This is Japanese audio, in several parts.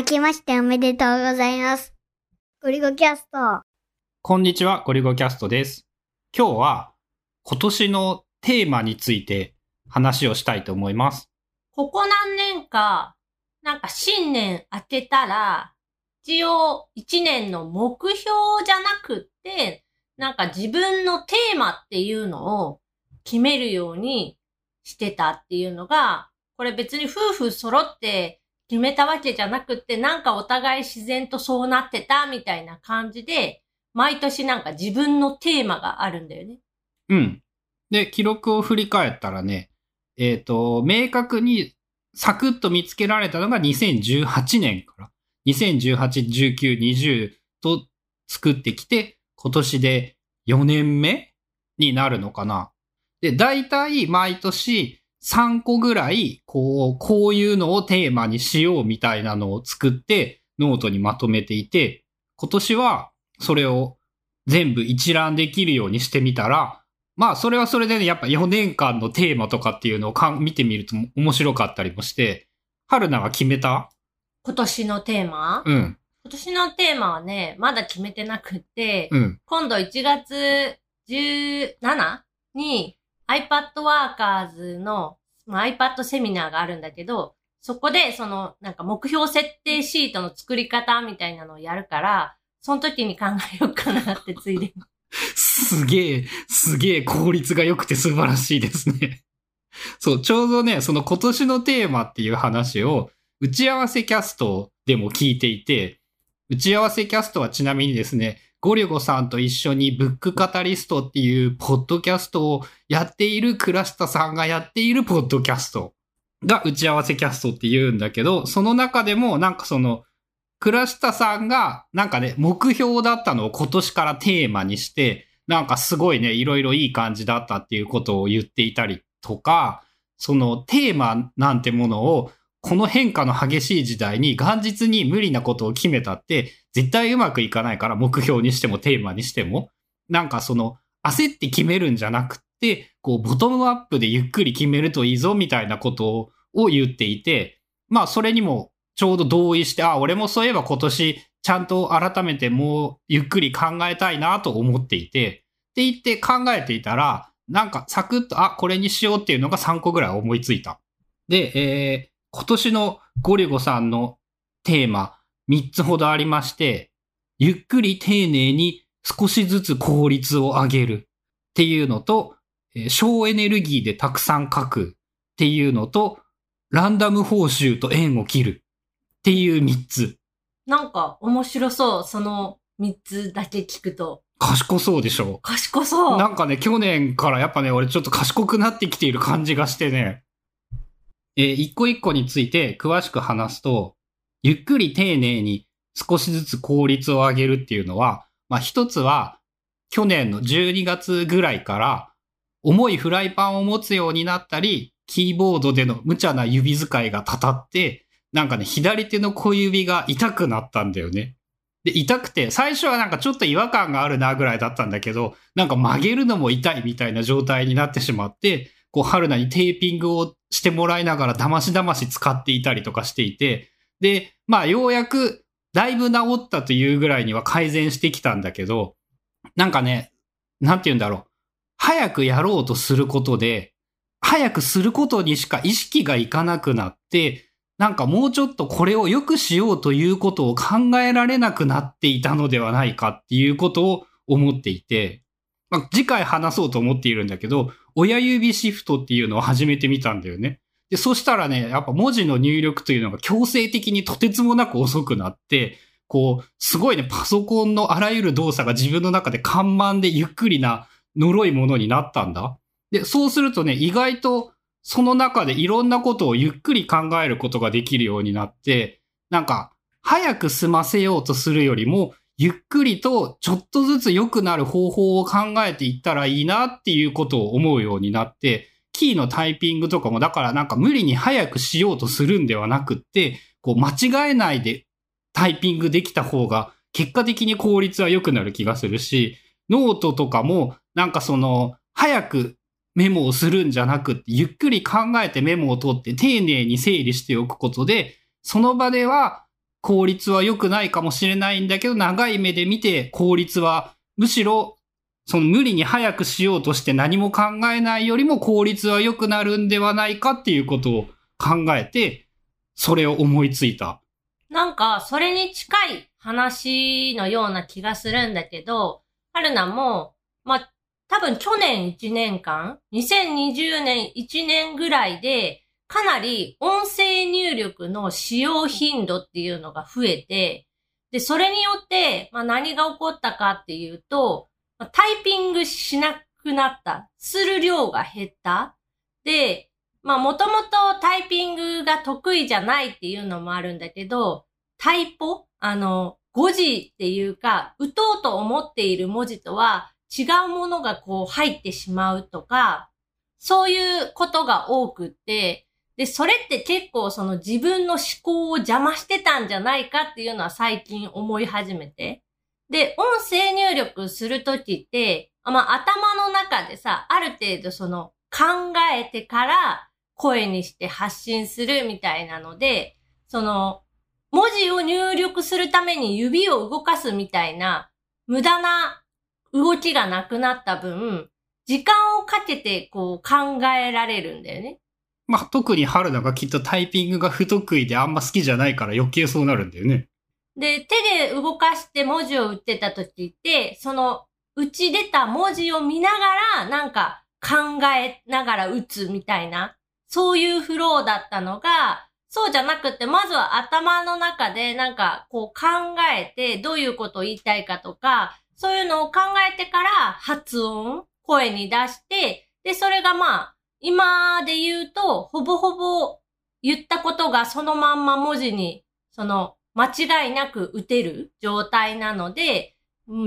明けましておめでとうございます。ゴリゴキャスト。こんにちは、ゴリゴキャストです。今日は今年のテーマについて話をしたいと思います。ここ何年か、なんか新年明けたら、一応一年の目標じゃなくって、なんか自分のテーマっていうのを決めるようにしてたっていうのが、これ別に夫婦揃って決めたわけじゃなくって、なんかお互い自然とそうなってたみたいな感じで、毎年なんか自分のテーマがあるんだよね。うん。で、記録を振り返ったらね、えっ、と、明確にサクッと見つけられたのが2018年から、2018、19、20と作ってきて、今年で4年目になるのかな。で、大体毎年3個ぐらい、こう、こういうのをテーマにしようみたいなのを作って、ノートにまとめていて、今年はそれを全部一覧できるようにしてみたら、まあ、それはそれでね、やっぱ4年間のテーマとかっていうのをかん見てみると面白かったりもして、春菜は決めた？今年のテーマ？うん、今年のテーマはね、まだ決めてなくって、うん、今度1月 17? に iPad Workers のまあ iPad セミナーがあるんだけど、そこでそのなんか目標設定シートの作り方みたいなのをやるから、その時に考えようかなってついで。すげえ、すげえ効率が良くて素晴らしいですね。そう、ちょうどね、その今年のテーマっていう話を、打ち合わせキャストでも聞いていて、打ち合わせキャストはちなみにですね、ゴリゴさんと一緒にブックカタリストっていうポッドキャストをやっている倉下さんがやっているポッドキャストが打ち合わせキャストって言うんだけど、その中でもなんかその、倉下さんがなんかね、目標だったのを今年からテーマにして、なんかすごいね、いろいろいい感じだったっていうことを言っていたりとか、そのテーマなんてものをこの変化の激しい時代に元日に無理なことを決めたって絶対うまくいかないから目標にしてもテーマにしても。なんかその焦って決めるんじゃなくって、こうボトムアップでゆっくり決めるといいぞみたいなことを言っていて、まあそれにもちょうど同意して、あ、俺もそういえば今年ちゃんと改めてもうゆっくり考えたいなと思っていて、って言って考えていたら、なんかサクッと、あ、これにしようっていうのが3個ぐらい思いついた。で、えー今年のゴリゴさんのテーマ3つほどありまして、ゆっくり丁寧に少しずつ効率を上げるっていうのと、えー省エネルギーでたくさん書くっていうのと、ランダム報酬と縁を切るっていう3つ。なんか面白そう、その3つだけ聞くと。賢そうでしょ？賢そう。なんかね、去年からやっぱね、俺ちょっと賢くなってきている感じがしてね、えー一個一個について詳しく話すと、ゆっくり丁寧に少しずつ効率を上げるっていうのは、まあ一つは、去年の12月ぐらいから、重いフライパンを持つようになったり、キーボードでの無茶な指使いがたたって、なんかね、左手の小指が痛くなったんだよね。で、痛くて、最初はなんかちょっと違和感があるなぐらいだったんだけど、なんか曲げるのも痛いみたいな状態になってしまって、こう、春菜にテーピングをしてもらいながら、だましだまし使っていたりとかしていて、で、まあ、ようやく、だいぶ治ったというぐらいには改善してきたんだけど、なんかね、なんて言うんだろう。早くやろうとすることで、早くすることにしか意識がいかなくなって、なんかもうちょっとこれを良くしようということを考えられなくなっていたのではないかっていうことを思っていて、まあ、次回話そうと思っているんだけど、親指シフトっていうのを始めてみたんだよね。で、そしたらね、やっぱ文字の入力というのが強制的にとてつもなく遅くなって、こう、すごいね、パソコンのあらゆる動作が自分の中で緩慢でゆっくりな呪いものになったんだ。で、そうするとね、意外とその中でいろんなことをゆっくり考えることができるようになって、なんか、早く済ませようとするよりも、ゆっくりとちょっとずつ良くなる方法を考えていったらいいなっていうことを思うようになって、キーのタイピングとかもだからなんか無理に早くしようとするんではなくって、こう間違えないでタイピングできた方が結果的に効率は良くなる気がするし、ノートとかもなんかその早くメモをするんじゃなくって、ゆっくり考えてメモを取って丁寧に整理しておくことで、その場では効率は良くないかもしれないんだけど、長い目で見て効率は、むしろ、その無理に早くしようとして何も考えないよりも効率は良くなるんではないかっていうことを考えて、それを思いついた。なんか、それに近い話のような気がするんだけど、春菜も、まあ、多分去年1年間、2020年1年ぐらいで、かなり音声入力の使用頻度っていうのが増えて、で、それによって、まあ、何が起こったかっていうと、ま、タイピングしなくなった。する量が減った。で、まあ、もともとタイピングが得意じゃないっていうのもあるんだけど、タイポあの、語字っていうか、打とうと思っている文字とは違うものがこう入ってしまうとか、そういうことが多くって、で、それって結構その自分の思考を邪魔してたんじゃないかっていうのは最近思い始めて。で、音声入力するときって、まあ頭の中でさ、ある程度その考えてから声にして発信するみたいなので、その文字を入力するために指を動かすみたいな無駄な動きがなくなった分、時間をかけてこう考えられるんだよね。まあ、特に春菜がきっとタイピングが不得意であんま好きじゃないから余計そうなるんだよね。で、手で動かして文字を打ってた時って、その打ち出た文字を見ながら、なんか考えながら打つみたいな、そういうフローだったのが、そうじゃなくて、まずは頭の中でなんかこう考えて、どういうことを言いたいかとか、そういうのを考えてから発音、声に出して、で、それがまあ、今で言うと、ほぼほぼ言ったことがそのまんま文字に、その、間違いなく打てる状態なので、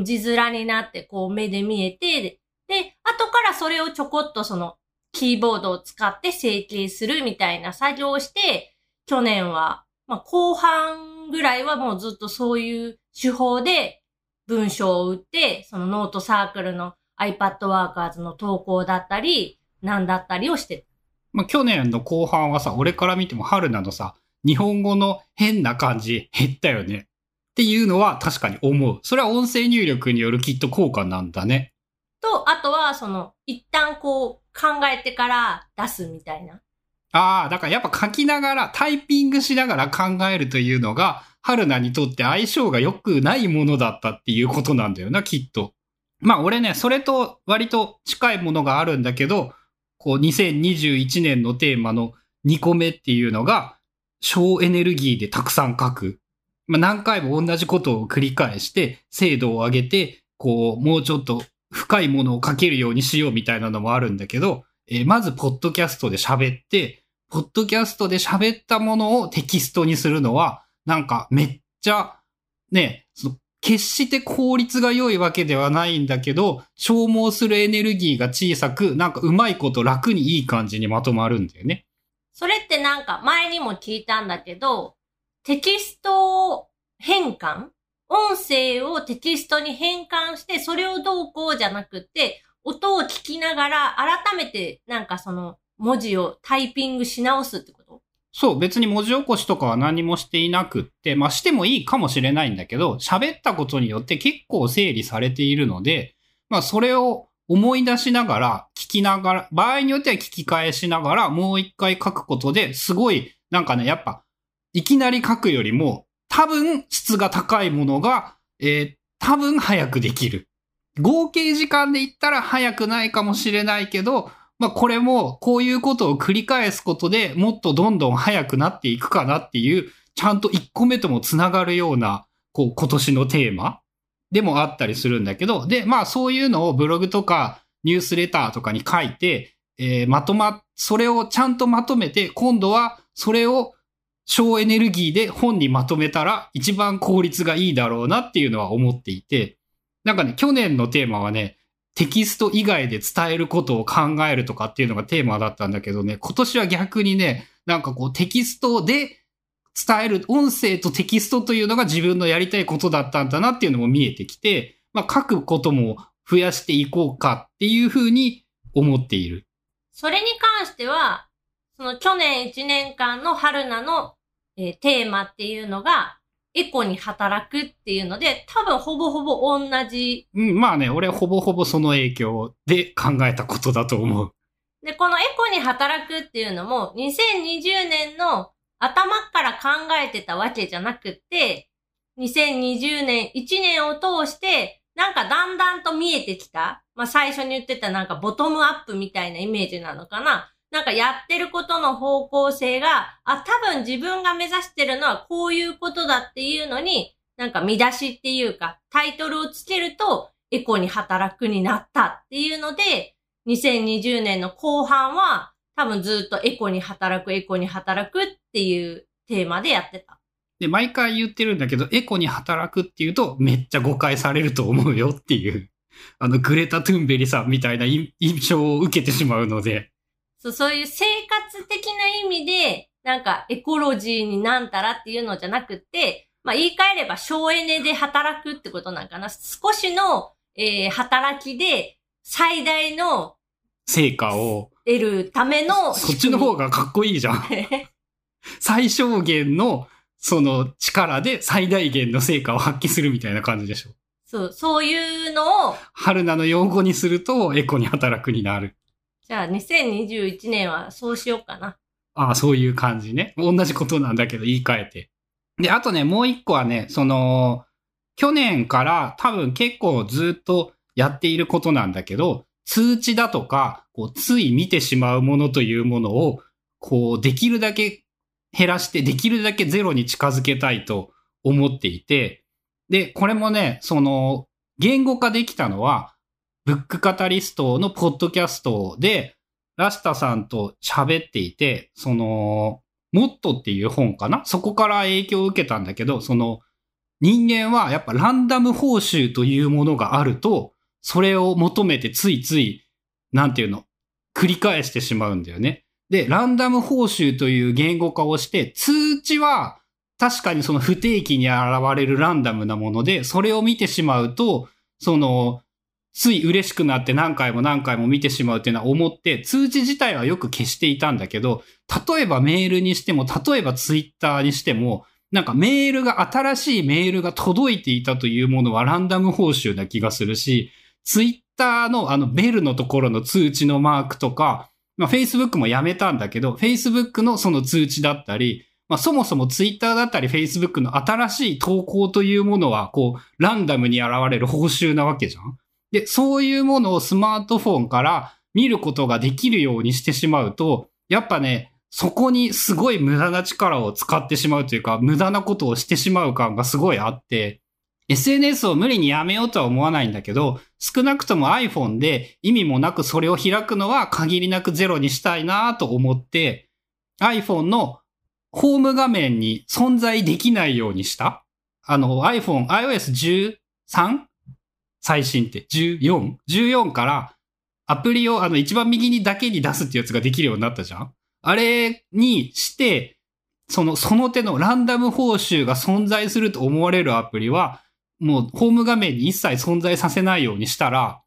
字面になってこう目で見えて、で、後からそれをちょこっとそのキーボードを使って整形するみたいな作業をして、去年は、まあ後半ぐらいはもうずっとそういう手法で文章を打って、そのノートサークルの iPad Workers の投稿だったり、なんだったりをしてまあ、去年の後半はさ、俺から見ても春などさ、日本語の変な感じ減ったよね。っていうのは確かに思う。それは音声入力によるきっと効果なんだね。と、あとは、その、一旦こう考えてから出すみたいな。ああ、だからやっぱ書きながら、タイピングしながら考えるというのが、春菜にとって相性が良くないものだったっていうことなんだよな、きっと。まあ俺ね、それと割と近いものがあるんだけど、こう2021年のテーマの2個目っていうのが、省エネルギーでたくさん書く。まあ、何回も同じことを繰り返して、精度を上げて、こう、もうちょっと深いものを書けるようにしようみたいなのもあるんだけど、えー、まず、ポッドキャストで喋って、ポッドキャストで喋ったものをテキストにするのは、なんかめっちゃ、ね、決して効率が良いわけではないんだけど、消耗するエネルギーが小さく、なんかうまいこと楽にいい感じにまとまるんだよね。それってなんか前にも聞いたんだけど、テキスト変換？音声をテキストに変換して、それをどうこうじゃなくて、音を聞きながら改めてなんかその文字をタイピングし直すってこと？そう、別に文字起こしとかは何もしていなくって、まあしてもいいかもしれないんだけど、喋ったことによって結構整理されているので、まあそれを思い出しながら、聞きながら、場合によっては聞き返しながら、もう一回書くことですごい、なんかね、やっぱ、いきなり書くよりも、多分質が高いものが、えー、多分早くできる。合計時間で言ったら早くないかもしれないけど、まあこれもこういうことを繰り返すことでもっとどんどん早くなっていくかなっていう、ちゃんと1個目ともつながるような、こう今年のテーマでもあったりするんだけど、で、まあそういうのをブログとかニュースレターとかに書いて、えー、まとま、それをちゃんとまとめて、今度はそれを省エネルギーで本にまとめたら一番効率がいいだろうなっていうのは思っていて、なんかね、去年のテーマはね、テキスト以外で伝えることを考えるとかっていうのがテーマだったんだけどね、今年は逆にね、なんかこうテキストで伝える、音声とテキストというのが自分のやりたいことだったんだなっていうのも見えてきて、まあ書くことも増やしていこうかっていうふうに思っている。それに関しては、その去年1年間の春菜の、えー、テーマっていうのが、エコに働くっていうので、多分ほぼほぼ同じ。うん、まあね、俺ほぼほぼその影響で考えたことだと思う。で、このエコに働くっていうのも、2020年の頭から考えてたわけじゃなくって、2020年1年を通して、なんかだんだんと見えてきた。まあ最初に言ってたなんかボトムアップみたいなイメージなのかな。なんかやってることの方向性が、あ、多分自分が目指してるのはこういうことだっていうのに、なんか見出しっていうか、タイトルをつけると、エコに働くになったっていうので、2020年の後半は、多分ずっとエコに働く、エコに働くっていうテーマでやってた。で、毎回言ってるんだけど、エコに働くっていうとめっちゃ誤解されると思うよっていう、あの、グレタ・トゥンベリさんみたいな印印象を受けてしまうので、そう、そういう生活的な意味で、なんかエコロジーになんたらっていうのじゃなくて、まあ言い換えれば省エネで働くってことなんかな。少しの、えー働きで最大の成果を、得るためのそっちの方が。がかっこいいじゃん。最小限の、その力で最大限の成果を発揮するみたいな感じでしょ。そう、そういうのを、春菜の用語にすると、エコに働くになる。じゃあ2021年はそうしようかな。ああ、そういう感じね。同じことなんだけど言い換えて。で、あとね、もう一個はね、その、去年から多分結構ずっとやっていることなんだけど、通知だとか、こう、つい見てしまうものというものを、こう、できるだけ減らして、できるだけゼロに近づけたいと思っていて、で、これもね、その、言語化できたのは、ブックカタリストのポッドキャストで、ラスタさんと喋っていて、その、モットっていう本かな？そこから影響を受けたんだけど、その、人間はやっぱランダム報酬というものがあると、それを求めてついつい、なんていうの、繰り返してしまうんだよね。で、ランダム報酬という言語化をして、通知は確かにその不定期に現れるランダムなもので、それを見てしまうと、その、つい嬉しくなって何回も何回も見てしまうっていうのは思って、通知自体はよく消していたんだけど、例えばメールにしても、例えばツイッターにしても、なんかメールが、新しいメールが届いていたというものはランダム報酬な気がするし、ツイッターのあのベルのところの通知のマークとか、まあ Facebook もやめたんだけど、Facebook のその通知だったり、まあそもそもツイッターだったり Facebook の新しい投稿というものは、こう、ランダムに現れる報酬なわけじゃん。で、そういうものをスマートフォンから見ることができるようにしてしまうと、やっぱね、そこにすごい無駄な力を使ってしまうというか、無駄なことをしてしまう感がすごいあって、SNS を無理にやめようとは思わないんだけど、少なくとも iPhone で意味もなくそれを開くのは限りなくゼロにしたいなと思って、iPhone のホーム画面に存在できないようにした。あの iPhone、iOS 13? 最新って 14?14 からアプリをあの一番右にだけに出すってやつができるようになったじゃん？あれにして、その、その手のランダム報酬が存在すると思われるアプリは、もうホーム画面に一切存在させないようにしたら、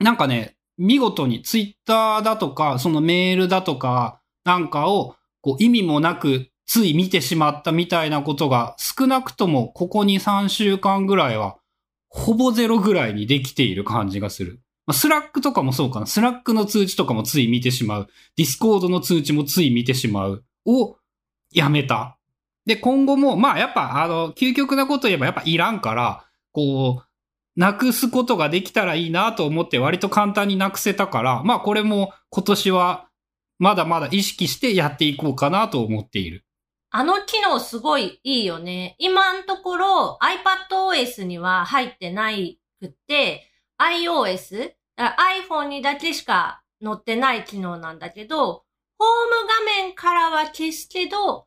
なんかね、見事にツイッターだとか、そのメールだとかなんかを、こう意味もなくつい見てしまったみたいなことが少なくともここに3週間ぐらいはほぼゼロぐらいにできている感じがする。まあ Slack とかもそうかな。 Slack の通知とかもつい見てしまう。Discord の通知もつい見てしまう。をやめた。で、今後も、まあやっぱ、あの、究極なこと言えばやっぱいらんから、こう、なくすことができたらいいなと思って割と簡単になくせたから、まあこれも今年はまだまだ意識してやっていこうかなと思っている。あの機能すごいいいよね。今のところ iPadOS には入ってないくって、iOS、iPhone にだけしか載ってない機能なんだけど、ホーム画面からは消すけど、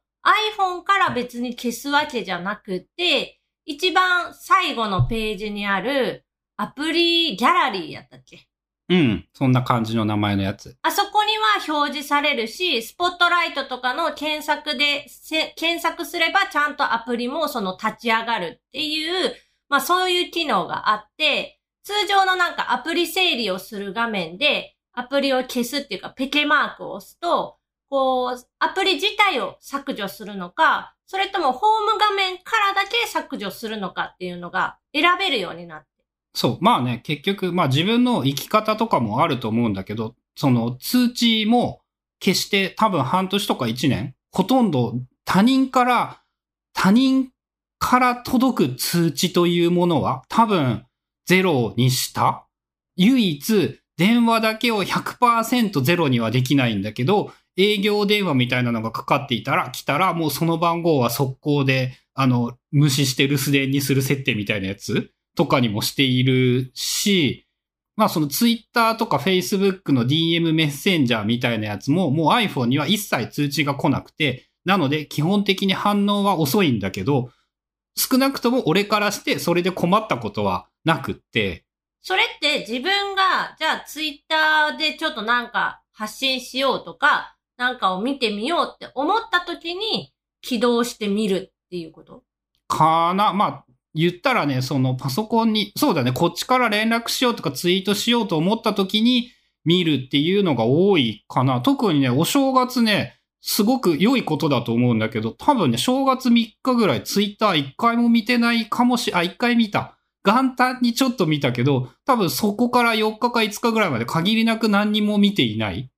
iPhone から別に消すわけじゃなくって、一番最後のページにあるアプリギャラリーやったっけ？うん。そんな感じの名前のやつ。あそこには表示されるし、スポットライトとかの検索でせ、検索すればちゃんとアプリもその立ち上がるっていう、まあそういう機能があって、通常のなんかアプリ整理をする画面で、アプリを消すっていうかペケマークを押すと、こう、アプリ自体を削除するのか、それともホーム画面からだけ削除するのかっていうのが選べるようになって。そう。まあね、結局、まあ自分の生き方とかもあると思うんだけど、その通知も決して多分半年とか1年、ほとんど他人から、他人から届く通知というものは多分ゼロにした。唯一電話だけを100%ゼロにはできないんだけど、営業電話みたいなのがかかっていたら、来たらもうその番号は速攻で、あの、無視して留守電にする設定みたいなやつとかにもしているし、まあそのツイッターとか Facebook の DM メッセンジャーみたいなやつももう iPhone には一切通知が来なくて、なので基本的に反応は遅いんだけど、少なくとも俺からしてそれで困ったことはなくって、それって自分が、じゃあツイッターでちょっとなんか発信しようとか、なんかを見てみようって思った時に起動してみるっていうこと？かな、まあ、言ったらね、そのパソコンに、そうだね、こっちから連絡しようとかツイートしようと思った時に見るっていうのが多いかな。特にね、お正月ね、すごく良いことだと思うんだけど、多分ね、正月3日ぐらいツイッター1回も見てないかもし、あ、1回見た。元旦にちょっと見たけど、多分そこから4日か5日ぐらいまで限りなく何にも見ていない。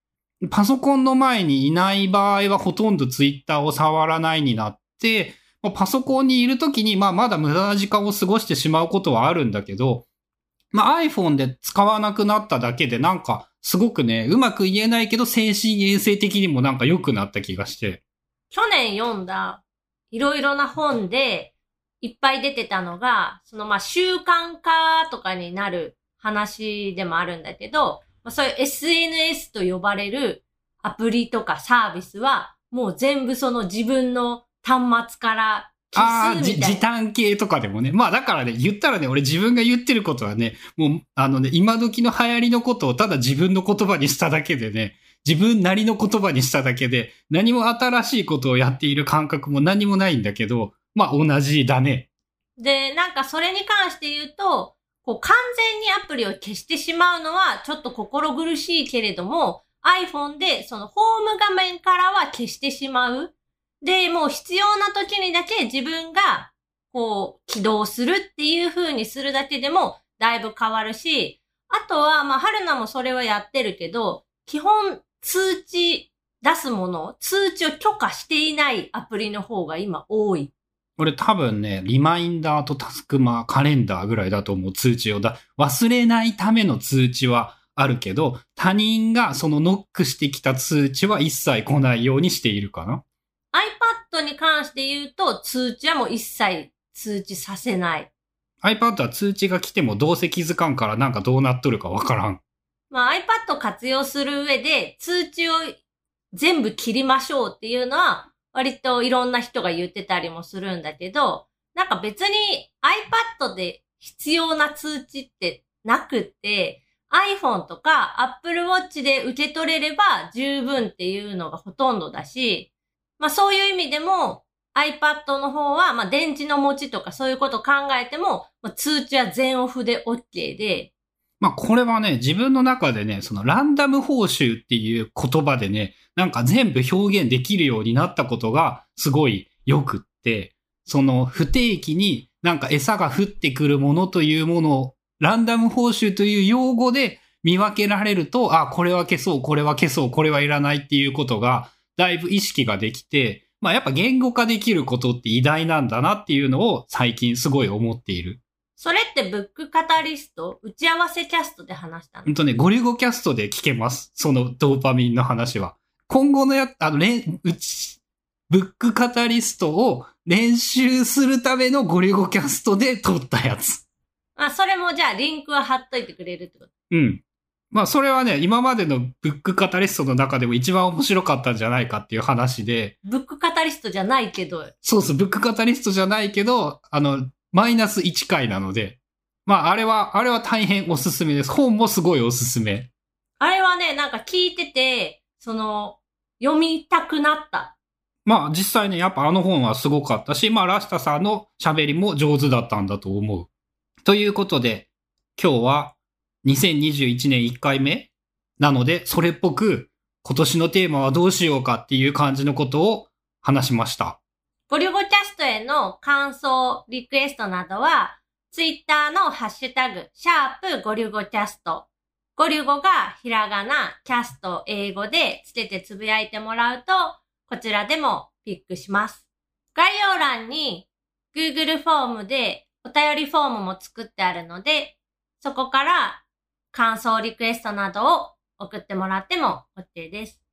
パソコンの前にいない場合はほとんどツイッターを触らないになって、パソコンにいるときに、まあまだ無駄な時間を過ごしてしまうことはあるんだけど、まあ iPhone で使わなくなっただけでなんかすごくね、うまく言えないけど精神衛生的にもなんか良くなった気がして。去年読んだいろいろな本でいっぱい出てたのが、そのまあ習慣化とかになる話でもあるんだけど、まあ、そういう SNS と呼ばれるアプリとかサービスはもう全部その自分の端末からあ消あー、じすみたいな。時短系とかでもね。まあだからね、言ったらね、俺自分が言ってることはね、もう、あのね、今時の流行りのことをただ自分の言葉にしただけでね、自分なりの言葉にしただけで、何も新しいことをやっている感覚も何もないんだけど、まあ同じだね。で、なんかそれに関して言うと、こう完全にアプリを消してしまうのはちょっと心苦しいけれども、iPhone でそのホーム画面からは消してしまう。で、もう必要な時にだけ自分がこう起動するっていう風にするだけでもだいぶ変わるし、あとは、まあ、春菜もそれはやってるけど、基本通知出すもの、通知を許可していないアプリの方が今多い。俺多分ね、リマインダーとタスクマー、カレンダーぐらいだと思う通知をだ。忘れないための通知はあるけど、他人がそのノックしてきた通知は一切来ないようにしているかな。に関して言うと、通知はもう一切通知させない。iPad は通知が来てもどうせ気づかんからなんかどうなっとるかわからん。まあ iPad を活用する上で、通知を全部切りましょうっていうのは、割といろんな人が言ってたりもするんだけど、なんか別に iPad で必要な通知ってなくって、iPhone とか Apple Watch で受け取れれば十分っていうのがほとんどだし、まあそういう意味でも iPad の方は、まあ電池の持ちとかそういうことを考えても、まあ、通知は全オフで OK で、まあこれはね、自分の中でね、そのランダム報酬っていう言葉でね、なんか全部表現できるようになったことがすごい良くって、その不定期になんか餌が降ってくるものというものを、ランダム報酬という用語で見分けられると、あ、これは消そう、これは消そう、これはいらないっていうことが、だいぶ意識ができて、まあやっぱ言語化できることって偉大なんだなっていうのを最近すごい思っている。それってブックカタリスト、打ち合わせキャストで話したの？ほんとね、ゴリゴキャストで聞けます。そのドーパミンの話は。今後のや、あの、れん、うち、ブックカタリストを練習するためのゴリゴキャストで撮ったやつ。あ、それもじゃあリンクは貼っといてくれるってこと？うん。まあ、それはね、今までのブックカタリストの中でも一番面白かったんじゃないかっていう話で、ブックカタリストじゃないけど、そうそう、ブックカタリストじゃないけど、あの、マイナス1回なので、まあ、あれは、あれは大変おすすめです。本もすごいおすすめ。あれはね、なんか聞いてて、その、読みたくなった。まあ実際ね、やっぱあの本はすごかったし、まあラスタさんの喋りも上手だったんだと思う。ということで、今日は2021年1回目なので、それっぽく今年のテーマはどうしようかっていう感じのことを話しました。ゴリュゴキャストへの感想、リクエストなどは、ツイッターのハッシュタグ、シャープゴリュゴキャスト。ゴリュゴがひらがな、キャスト英語でつけてつぶやいてもらうと、こちらでもピックします。概要欄に Google フォームでお便りフォームも作ってあるので、そこから感想リクエストなどを送ってもらっても OK です。